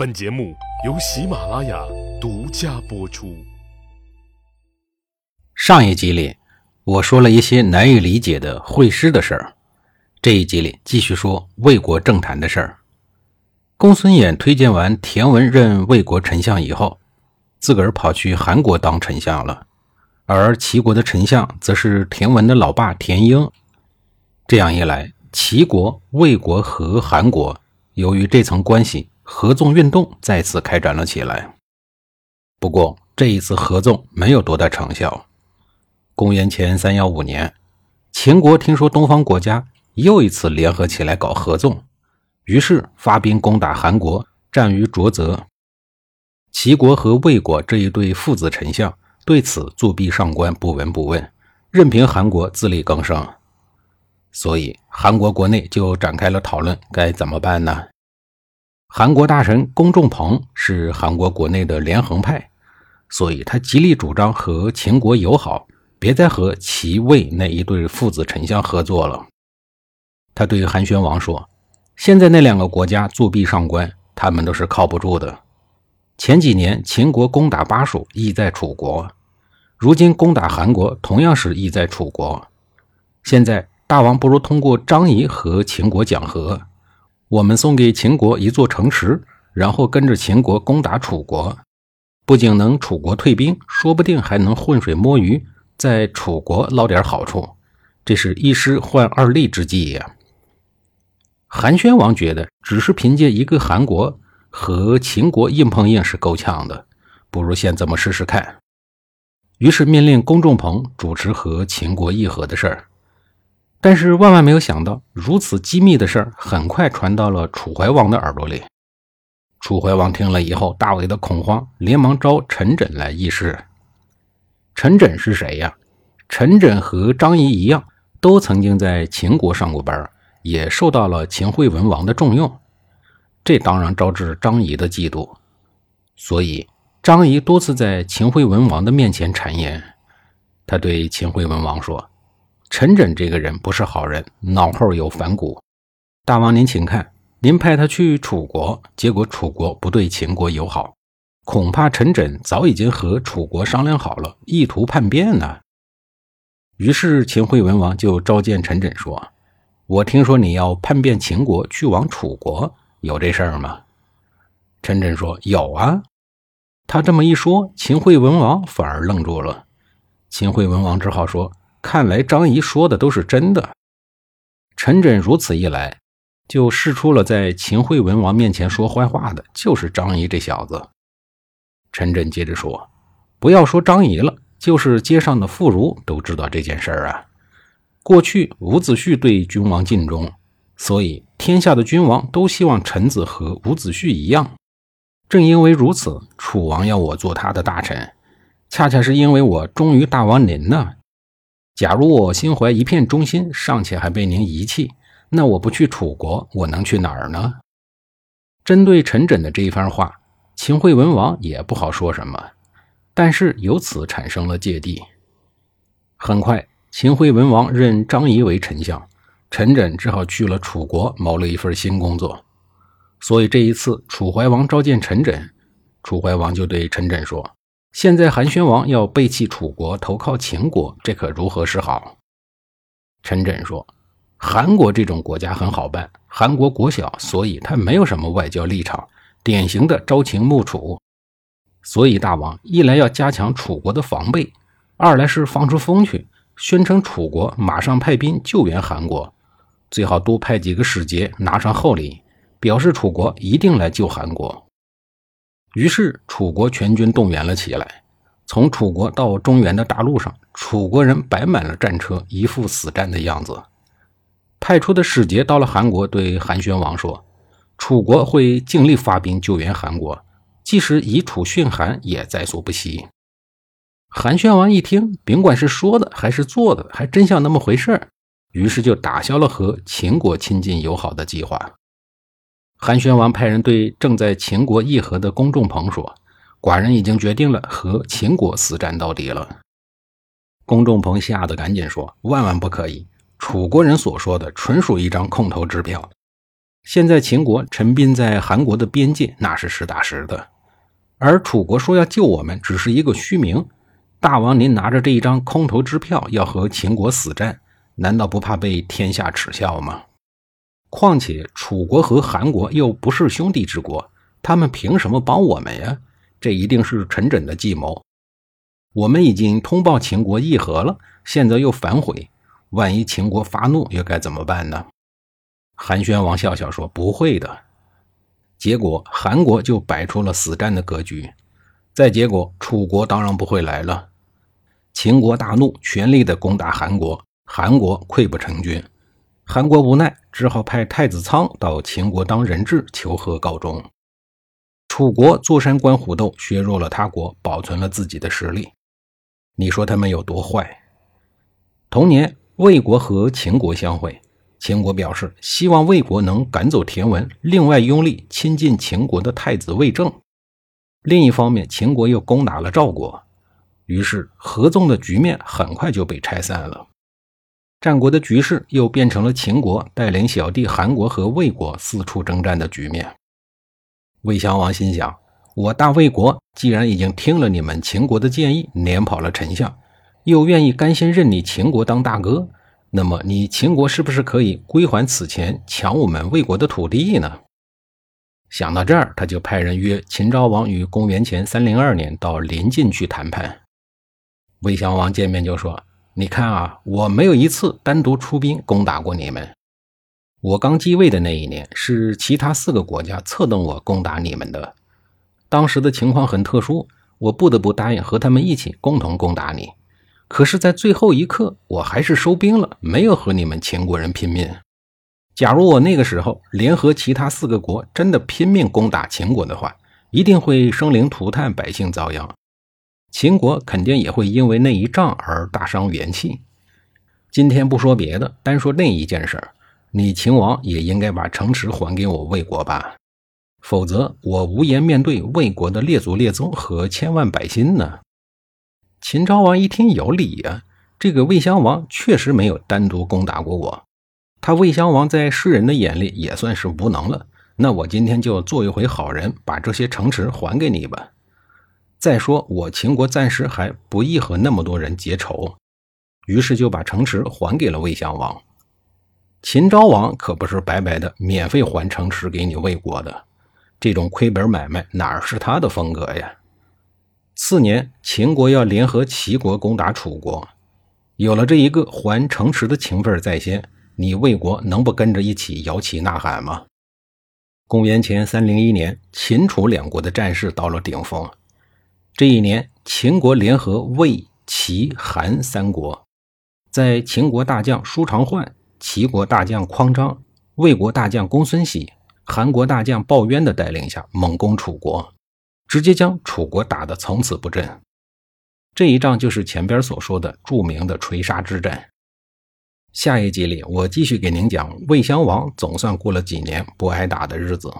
本节目由喜马拉雅独家播出。上一集里，我说了一些难以理解的会师的事儿。这一集里继续说魏国政坛的事儿。公孙衍推荐完田文任魏国丞相以后，自个儿跑去韩国当丞相了，而齐国的丞相则是田文的老爸田婴。这样一来，齐国、魏国和韩国由于这层关系。合纵运动再次开展了起来，不过这一次合纵没有多大成效。公元前三幺五年，秦国听说东方国家又一次联合起来搞合纵，于是发兵攻打韩国，战于浊泽。齐国和魏国这一对父子丞相对此作壁上观，不闻不问，任凭韩国自力更生。所以韩国国内就展开了讨论，该怎么办呢？韩国大臣公仲朋是韩国国内的连横派，所以他极力主张和秦国友好，别再和齐魏那一对父子丞相合作了。他对韩宣王说：“现在那两个国家作壁上观，他们都是靠不住的。前几年秦国攻打巴蜀，意在楚国；如今攻打韩国，同样是意在楚国。现在大王不如通过张仪和秦国讲和。”我们送给秦国一座城池，然后跟着秦国攻打楚国，不仅能楚国退兵，说不定还能浑水摸鱼，在楚国捞点好处。这是一失换二利之计呀！韩宣王觉得，只是凭借一个韩国和秦国硬碰硬是够呛的，不如先这么试试看。于是命令公仲朋主持和秦国议和的事儿。但是万万没有想到，如此机密的事儿很快传到了楚怀王的耳朵里。楚怀王听了以后，大为的恐慌，连忙召陈轸来议事。陈轸是谁呀？陈轸和张仪一样，都曾经在秦国上过班，也受到了秦惠文王的重用。这当然招致张仪的嫉妒，所以张仪多次在秦惠文王的面前谗言。他对秦惠文王说。陈轸这个人不是好人，脑后有反骨。大王您请看，您派他去楚国，结果楚国不对秦国友好，恐怕陈轸早已经和楚国商量好了，意图叛变呢。于是秦惠文王就召见陈轸说：“我听说你要叛变秦国，去往楚国，有这事儿吗？”陈轸说：“有啊。”他这么一说，秦惠文王反而愣住了。秦惠文王只好说。看来张仪说的都是真的。陈轸如此一来，就试出了在秦惠文王面前说坏话的，就是张仪这小子。陈轸接着说：“不要说张仪了，就是街上的妇孺都知道这件事儿啊。过去伍子胥对君王尽忠，所以天下的君王都希望臣子和伍子胥一样。正因为如此，楚王要我做他的大臣，恰恰是因为我忠于大王您呢。”假如我心怀一片忠心，尚且还被您遗弃，那我不去楚国，我能去哪儿呢？针对陈轸的这一番话，秦惠文王也不好说什么，但是由此产生了芥蒂。很快，秦惠文王任张仪为丞相，陈轸只好去了楚国，谋了一份新工作。所以这一次，楚怀王召见陈轸，楚怀王就对陈轸说。现在韩宣王要背弃楚国，投靠秦国，这可如何是好？陈轸说：“韩国这种国家很好办，韩国国小，所以他没有什么外交立场，典型的朝秦暮楚。所以大王一来要加强楚国的防备，二来是放出风去，宣称楚国马上派兵救援韩国，最好多派几个使节，拿上厚礼，表示楚国一定来救韩国。”于是，楚国全军动员了起来。从楚国到中原的大路上，楚国人摆满了战车，一副死战的样子。派出的使节到了韩国，对韩宣王说：“楚国会尽力发兵救援韩国，即使以楚殉韩，也在所不惜。”韩宣王一听，甭管是说的还是做的，还真像那么回事儿于是就打消了和秦国亲近友好的计划。韩宣王派人对正在秦国议和的公仲朋说：“寡人已经决定了和秦国死战到底了。”公仲朋吓得赶紧说：“万万不可以！楚国人所说的纯属一张空头支票。现在秦国陈兵在韩国的边界，那是实打实的。而楚国说要救我们，只是一个虚名。大王，您拿着这一张空头支票要和秦国死战，难道不怕被天下耻笑吗？况且楚国和韩国又不是兄弟之国，他们凭什么帮我们呀？这一定是陈轸的计谋。我们已经通报秦国议和了，现在又反悔，万一秦国发怒，又该怎么办呢？韩宣王笑笑说：“不会的。”结果韩国就摆出了死战的格局。再结果，楚国当然不会来了。秦国大怒，全力的攻打韩国，韩国溃不成军。韩国无奈，只好派太子仓到秦国当人质，求和告终。楚国坐山观虎斗，削弱了他国，保存了自己的实力。你说他们有多坏？同年，魏国和秦国相会。秦国表示希望魏国能赶走田文，另外拥立亲近秦国的太子魏政。另一方面，秦国又攻打了赵国，于是合纵的局面很快就被拆散了。战国的局势又变成了秦国带领小弟韩国和魏国四处征战的局面。魏襄王心想：我大魏国既然已经听了你们秦国的建议，撵跑了丞相，又愿意甘心认你秦国当大哥。那么，你秦国是不是可以归还此前抢我们魏国的土地呢？想到这儿，他就派人约秦昭王于公元前三零二年到临晋去谈判。魏襄王见面就说：“你看啊，我没有一次单独出兵攻打过你们。我刚继位的那一年，是其他四个国家策动我攻打你们的。当时的情况很特殊，我不得不答应和他们一起共同攻打你。”可是，在最后一刻，我还是收兵了，没有和你们秦国人拼命。假如我那个时候联合其他四个国，真的拼命攻打秦国的话，一定会生灵涂炭，百姓遭殃。秦国肯定也会因为那一仗而大伤元气。今天不说别的，单说那一件事儿，你秦王也应该把城池还给我魏国吧，否则我无颜面对魏国的列祖列宗和千万百姓呢。秦昭王一听有理呀，这个魏襄王确实没有单独攻打过我，他魏襄王在世人的眼里也算是无能了。那我今天就做一回好人，把这些城池还给你吧。再说我秦国暂时还不宜和那么多人结仇，于是就把城池还给了魏襄王。秦昭王可不是白白的免费还城池给你魏国的，这种亏本买卖哪是他的风格呀？次年，秦国要联合齐国攻打楚国，有了这一个还城池的情分在先，你魏国能不跟着一起摇旗呐喊吗？公元前三零一年，秦楚两国的战事到了顶峰。这一年，秦国联合魏、齐、韩三国，在秦国大将舒长焕、齐国大将匡章、魏国大将公孙喜、韩国大将鲍渊的带领下，猛攻楚国。直接将楚国打得从此不振，这一仗就是前边所说的著名的垂沙之战。下一集里，我继续给您讲魏襄王总算过了几年不挨打的日子。